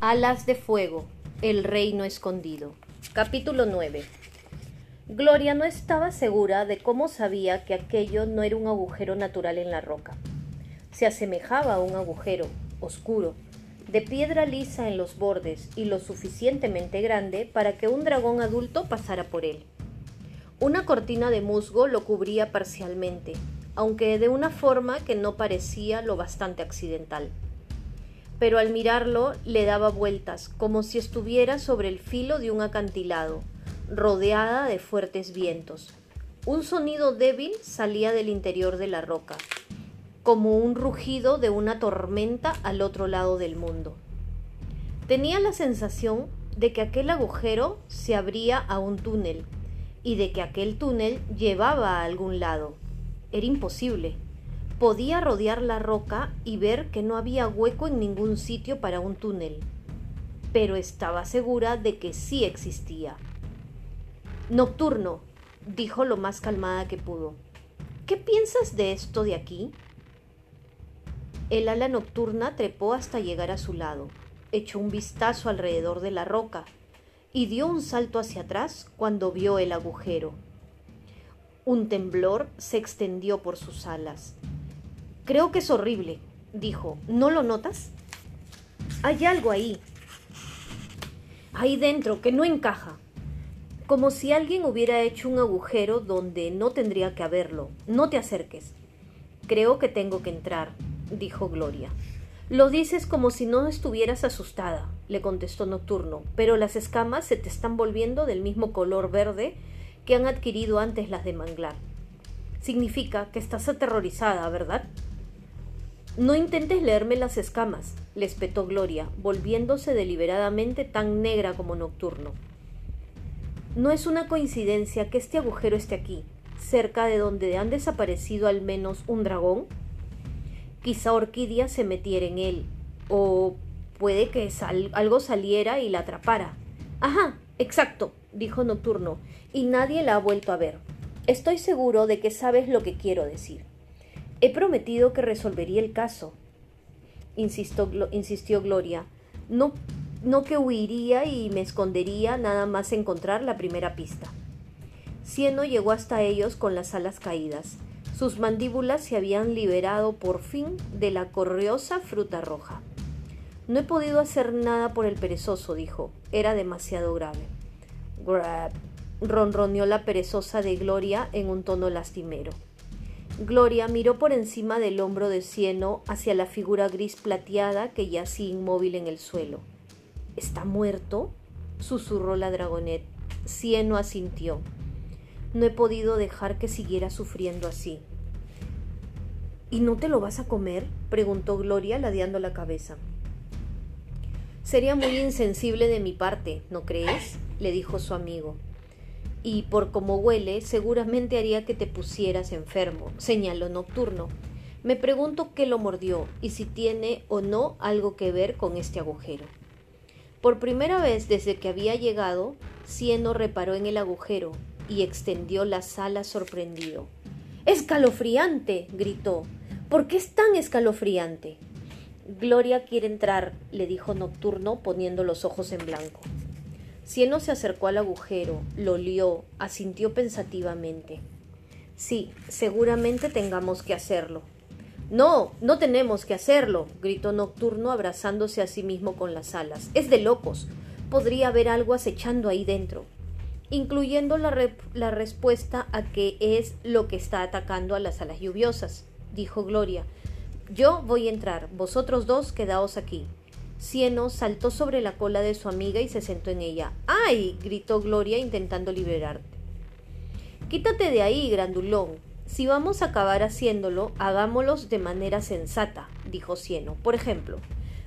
Alas de Fuego, el reino escondido. Capítulo 9. Gloria no estaba segura de cómo sabía que aquello no era un agujero natural en la roca. Se asemejaba a un agujero, oscuro, de piedra lisa en los bordes y lo suficientemente grande para que un dragón adulto pasara por él. Una cortina de musgo lo cubría parcialmente, aunque de una forma que no parecía lo bastante accidental pero al mirarlo le daba vueltas, como si estuviera sobre el filo de un acantilado, rodeada de fuertes vientos. Un sonido débil salía del interior de la roca, como un rugido de una tormenta al otro lado del mundo. Tenía la sensación de que aquel agujero se abría a un túnel y de que aquel túnel llevaba a algún lado. Era imposible Podía rodear la roca y ver que no había hueco en ningún sitio para un túnel, pero estaba segura de que sí existía. Nocturno, dijo lo más calmada que pudo. ¿Qué piensas de esto de aquí? El ala nocturna trepó hasta llegar a su lado, echó un vistazo alrededor de la roca y dio un salto hacia atrás cuando vio el agujero. Un temblor se extendió por sus alas. Creo que es horrible, dijo. ¿No lo notas? Hay algo ahí. Ahí dentro que no encaja. Como si alguien hubiera hecho un agujero donde no tendría que haberlo. No te acerques. Creo que tengo que entrar, dijo Gloria. Lo dices como si no estuvieras asustada, le contestó Nocturno, pero las escamas se te están volviendo del mismo color verde que han adquirido antes las de manglar. Significa que estás aterrorizada, ¿verdad? No intentes leerme las escamas, le espetó Gloria, volviéndose deliberadamente tan negra como nocturno. No es una coincidencia que este agujero esté aquí, cerca de donde han desaparecido al menos un dragón. Quizá Orquídea se metiera en él, o puede que algo saliera y la atrapara. Ajá, exacto, dijo Nocturno, y nadie la ha vuelto a ver. Estoy seguro de que sabes lo que quiero decir. He prometido que resolvería el caso, insistió, Gloria. No, no que huiría y me escondería nada más encontrar la primera pista. Cieno llegó hasta ellos con las alas caídas. Sus mandíbulas se habían liberado por fin de la corriosa fruta roja. No he podido hacer nada por el perezoso, dijo. Era demasiado grave. Grab, ronroneó la perezosa de Gloria en un tono lastimero. Gloria miró por encima del hombro de Cieno hacia la figura gris plateada que yacía inmóvil en el suelo. ¿Está muerto? susurró la dragonet. Cieno asintió. No he podido dejar que siguiera sufriendo así. ¿Y no te lo vas a comer? preguntó Gloria, ladeando la cabeza. Sería muy insensible de mi parte, ¿no crees? le dijo su amigo y por cómo huele seguramente haría que te pusieras enfermo, señaló Nocturno. Me pregunto qué lo mordió y si tiene o no algo que ver con este agujero. Por primera vez desde que había llegado, Cieno reparó en el agujero y extendió las alas sorprendido. ¡Escalofriante! gritó. ¿Por qué es tan escalofriante? Gloria quiere entrar, le dijo Nocturno poniendo los ojos en blanco. Cieno se acercó al agujero, lo olió, asintió pensativamente. Sí, seguramente tengamos que hacerlo. No, no tenemos que hacerlo, gritó Nocturno abrazándose a sí mismo con las alas. Es de locos. Podría haber algo acechando ahí dentro, incluyendo la, la respuesta a qué es lo que está atacando a las alas lluviosas, dijo Gloria. Yo voy a entrar, vosotros dos quedaos aquí. Cieno saltó sobre la cola de su amiga y se sentó en ella. ¡Ay! gritó Gloria intentando liberarte. Quítate de ahí, grandulón. Si vamos a acabar haciéndolo, hagámoslos de manera sensata, dijo Cieno. Por ejemplo,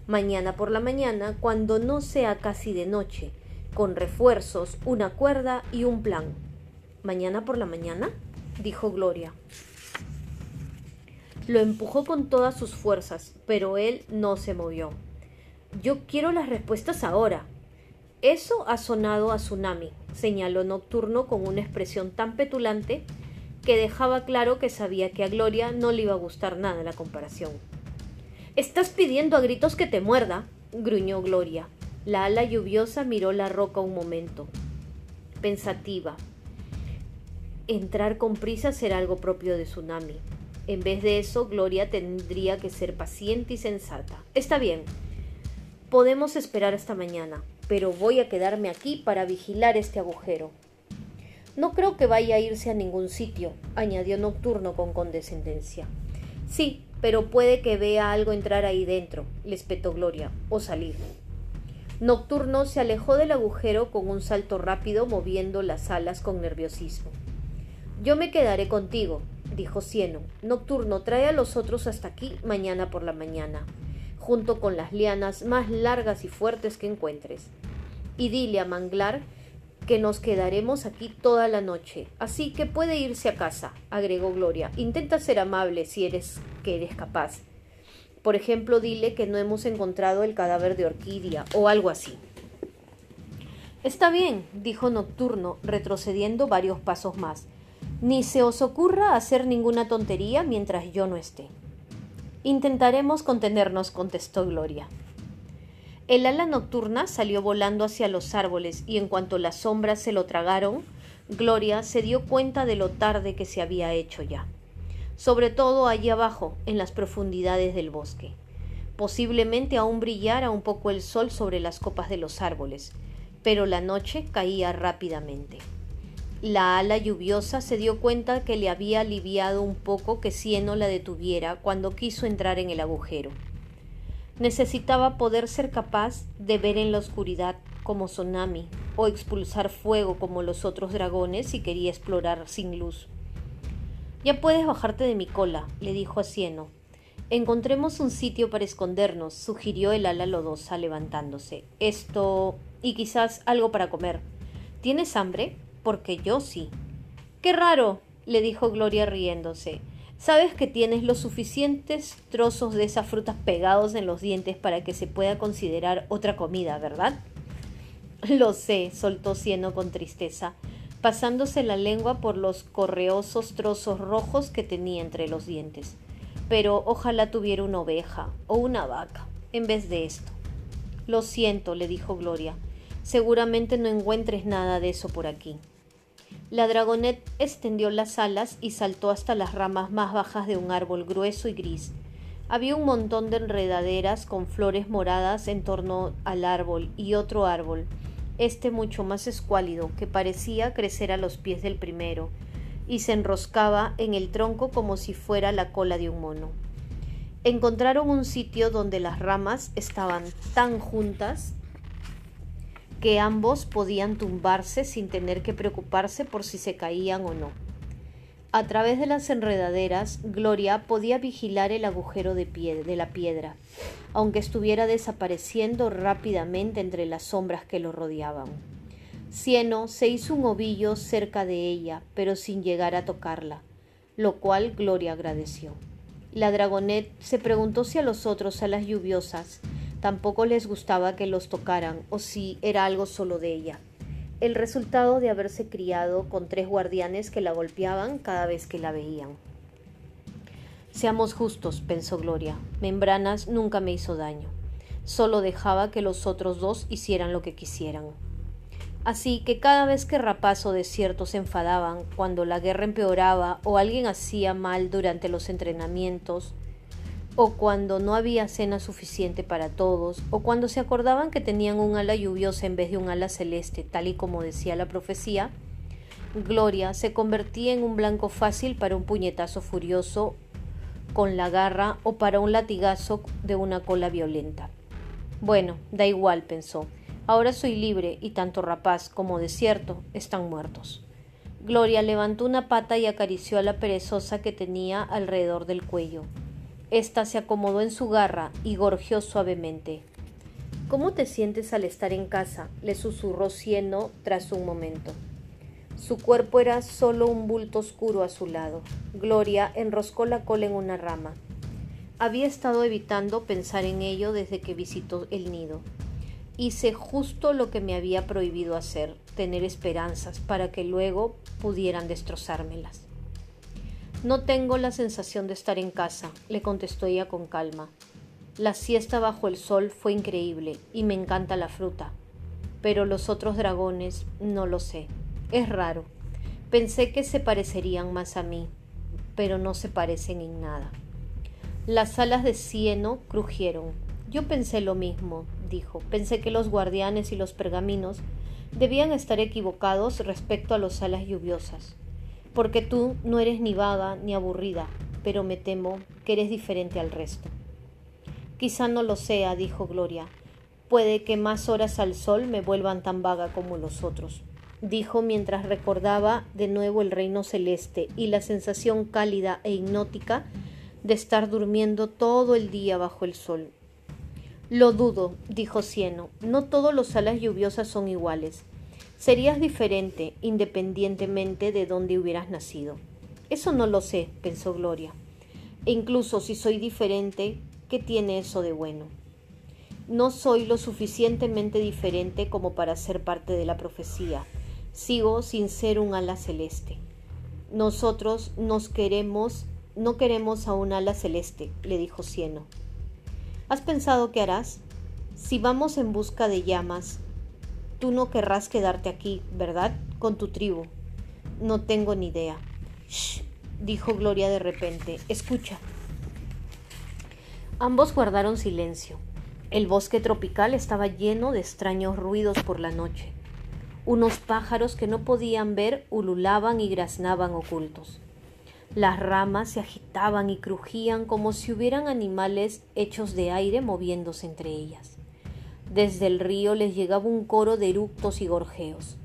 mañana por la mañana, cuando no sea casi de noche, con refuerzos, una cuerda y un plan. ¿Mañana por la mañana? dijo Gloria. Lo empujó con todas sus fuerzas, pero él no se movió. Yo quiero las respuestas ahora. Eso ha sonado a tsunami, señaló Nocturno con una expresión tan petulante que dejaba claro que sabía que a Gloria no le iba a gustar nada la comparación. Estás pidiendo a gritos que te muerda, gruñó Gloria. La ala lluviosa miró la roca un momento, pensativa. Entrar con prisa será algo propio de Tsunami. En vez de eso, Gloria tendría que ser paciente y sensata. Está bien. Podemos esperar hasta mañana, pero voy a quedarme aquí para vigilar este agujero. No creo que vaya a irse a ningún sitio, añadió Nocturno con condescendencia. Sí, pero puede que vea algo entrar ahí dentro, le espetó Gloria, o salir. Nocturno se alejó del agujero con un salto rápido, moviendo las alas con nerviosismo. Yo me quedaré contigo, dijo Cieno. Nocturno, trae a los otros hasta aquí mañana por la mañana, junto con las lianas más largas y fuertes que encuentres. Y dile a Manglar que nos quedaremos aquí toda la noche. Así que puede irse a casa, agregó Gloria. Intenta ser amable si eres que eres capaz. Por ejemplo, dile que no hemos encontrado el cadáver de Orquídea o algo así. Está bien, dijo Nocturno, retrocediendo varios pasos más. Ni se os ocurra hacer ninguna tontería mientras yo no esté. Intentaremos contenernos, contestó Gloria. El ala nocturna salió volando hacia los árboles y en cuanto las sombras se lo tragaron, Gloria se dio cuenta de lo tarde que se había hecho ya, sobre todo allí abajo, en las profundidades del bosque. Posiblemente aún brillara un poco el sol sobre las copas de los árboles, pero la noche caía rápidamente. La ala lluviosa se dio cuenta que le había aliviado un poco que Cieno la detuviera cuando quiso entrar en el agujero necesitaba poder ser capaz de ver en la oscuridad como Tsunami o expulsar fuego como los otros dragones si quería explorar sin luz. Ya puedes bajarte de mi cola, le dijo a Cieno. Encontremos un sitio para escondernos, sugirió el ala lodosa levantándose. Esto. y quizás algo para comer. ¿Tienes hambre? Porque yo sí. Qué raro, le dijo Gloria riéndose. Sabes que tienes los suficientes trozos de esas frutas pegados en los dientes para que se pueda considerar otra comida, ¿verdad? Lo sé, soltó Cieno con tristeza, pasándose la lengua por los correosos trozos rojos que tenía entre los dientes. Pero ojalá tuviera una oveja o una vaca en vez de esto. Lo siento, le dijo Gloria. Seguramente no encuentres nada de eso por aquí. La dragonet extendió las alas y saltó hasta las ramas más bajas de un árbol grueso y gris. Había un montón de enredaderas con flores moradas en torno al árbol y otro árbol, este mucho más escuálido, que parecía crecer a los pies del primero, y se enroscaba en el tronco como si fuera la cola de un mono. Encontraron un sitio donde las ramas estaban tan juntas que ambos podían tumbarse sin tener que preocuparse por si se caían o no. A través de las enredaderas, Gloria podía vigilar el agujero de, la piedra, aunque estuviera desapareciendo rápidamente entre las sombras que lo rodeaban. Cieno se hizo un ovillo cerca de ella, pero sin llegar a tocarla, lo cual Gloria agradeció. La dragonet se preguntó si a los otros, a las lluviosas, Tampoco les gustaba que los tocaran o si era algo solo de ella. El resultado de haberse criado con tres guardianes que la golpeaban cada vez que la veían. Seamos justos, pensó Gloria. Membranas nunca me hizo daño. Solo dejaba que los otros dos hicieran lo que quisieran. Así que cada vez que Rapaz o Desierto se enfadaban, cuando la guerra empeoraba o alguien hacía mal durante los entrenamientos, o cuando no había cena suficiente para todos, o cuando se acordaban que tenían un ala lluviosa en vez de un ala celeste, tal y como decía la profecía, Gloria se convertía en un blanco fácil para un puñetazo furioso con la garra o para un latigazo de una cola violenta. Bueno, da igual, pensó. Ahora soy libre y tanto rapaz como desierto están muertos. Gloria levantó una pata y acarició a la perezosa que tenía alrededor del cuello. Esta se acomodó en su garra y gorjeó suavemente. ¿Cómo te sientes al estar en casa? le susurró Cieno tras un momento. Su cuerpo era solo un bulto oscuro a su lado. Gloria enroscó la cola en una rama. Había estado evitando pensar en ello desde que visitó el nido. Hice justo lo que me había prohibido hacer, tener esperanzas para que luego pudieran destrozármelas. No tengo la sensación de estar en casa, le contestó ella con calma. La siesta bajo el sol fue increíble y me encanta la fruta. Pero los otros dragones no lo sé. Es raro. Pensé que se parecerían más a mí, pero no se parecen en nada. Las alas de cieno crujieron. Yo pensé lo mismo, dijo. Pensé que los guardianes y los pergaminos debían estar equivocados respecto a las alas lluviosas. Porque tú no eres ni vaga ni aburrida, pero me temo que eres diferente al resto. Quizá no lo sea, dijo Gloria. Puede que más horas al sol me vuelvan tan vaga como los otros, dijo mientras recordaba de nuevo el reino celeste y la sensación cálida e hipnótica de estar durmiendo todo el día bajo el sol. Lo dudo, dijo Cieno. No todos los alas lluviosas son iguales. Serías diferente independientemente de dónde hubieras nacido. Eso no lo sé, pensó Gloria. E incluso si soy diferente, ¿Qué tiene eso de bueno? No soy lo suficientemente diferente como para ser parte de la profecía. Sigo sin ser un ala celeste. Nosotros nos queremos, no queremos a un ala celeste, le dijo Cieno. ¿Has pensado qué harás? Si vamos en busca de llamas, tú no querrás quedarte aquí, ¿verdad? Con tu tribu. No tengo ni idea. Shh, dijo Gloria de repente. Escucha. Ambos guardaron silencio. El bosque tropical estaba lleno de extraños ruidos por la noche. Unos pájaros que no podían ver ululaban y graznaban ocultos. Las ramas se agitaban y crujían como si hubieran animales hechos de aire moviéndose entre ellas. Desde el río les llegaba un coro de eructos y gorjeos.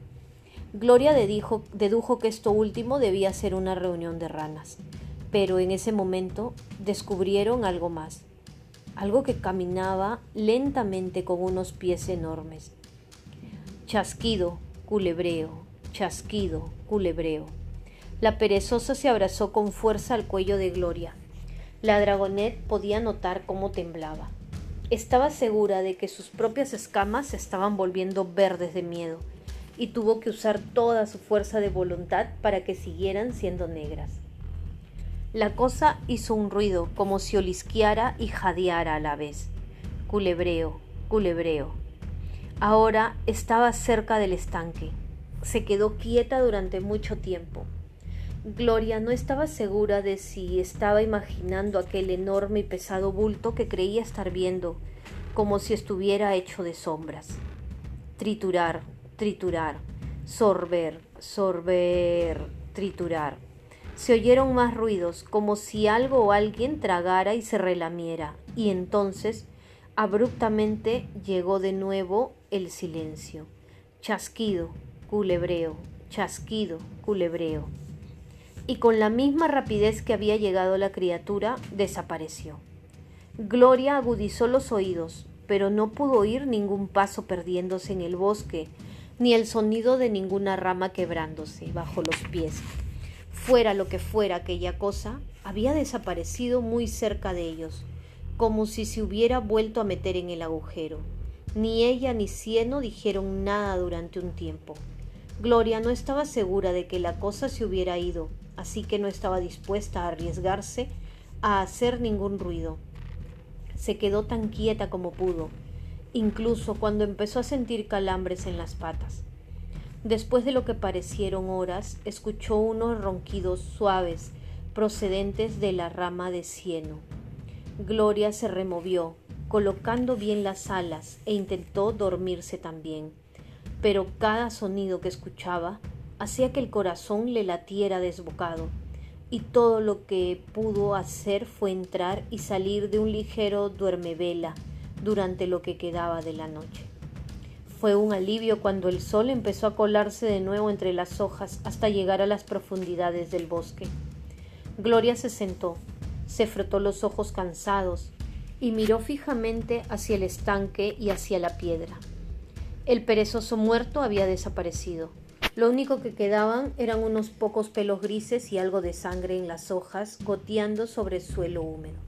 Gloria dedujo que esto último debía ser una reunión de ranas, pero en ese momento descubrieron algo más algo que caminaba lentamente con unos pies enormes. Chasquido, culebreo, chasquido, culebreo. La perezosa se abrazó con fuerza al cuello de Gloria. La dragonet podía notar cómo temblaba. Estaba segura de que sus propias escamas se estaban volviendo verdes de miedo, y tuvo que usar toda su fuerza de voluntad para que siguieran siendo negras. La cosa hizo un ruido como si olisqueara y jadeara a la vez. Culebreo, culebreo. Ahora estaba cerca del estanque. Se quedó quieta durante mucho tiempo. Gloria no estaba segura de si estaba imaginando aquel enorme y pesado bulto que creía estar viendo, como si estuviera hecho de sombras. Triturar, triturar, sorber, sorber, triturar. Se oyeron más ruidos, como si algo o alguien tragara y se relamiera, y entonces abruptamente llegó de nuevo el silencio. Chasquido, culebreo, chasquido, culebreo. Y con la misma rapidez que había llegado la criatura, desapareció. Gloria agudizó los oídos, pero no pudo oír ningún paso perdiéndose en el bosque, ni el sonido de ninguna rama quebrándose bajo los pies fuera lo que fuera aquella cosa, había desaparecido muy cerca de ellos, como si se hubiera vuelto a meter en el agujero. Ni ella ni Cieno dijeron nada durante un tiempo. Gloria no estaba segura de que la cosa se hubiera ido, así que no estaba dispuesta a arriesgarse a hacer ningún ruido. Se quedó tan quieta como pudo, incluso cuando empezó a sentir calambres en las patas. Después de lo que parecieron horas, escuchó unos ronquidos suaves procedentes de la rama de cieno. Gloria se removió, colocando bien las alas, e intentó dormirse también. Pero cada sonido que escuchaba hacía que el corazón le latiera desbocado, y todo lo que pudo hacer fue entrar y salir de un ligero duermevela durante lo que quedaba de la noche. Fue un alivio cuando el sol empezó a colarse de nuevo entre las hojas hasta llegar a las profundidades del bosque. Gloria se sentó, se frotó los ojos cansados y miró fijamente hacia el estanque y hacia la piedra. El perezoso muerto había desaparecido. Lo único que quedaban eran unos pocos pelos grises y algo de sangre en las hojas goteando sobre el suelo húmedo.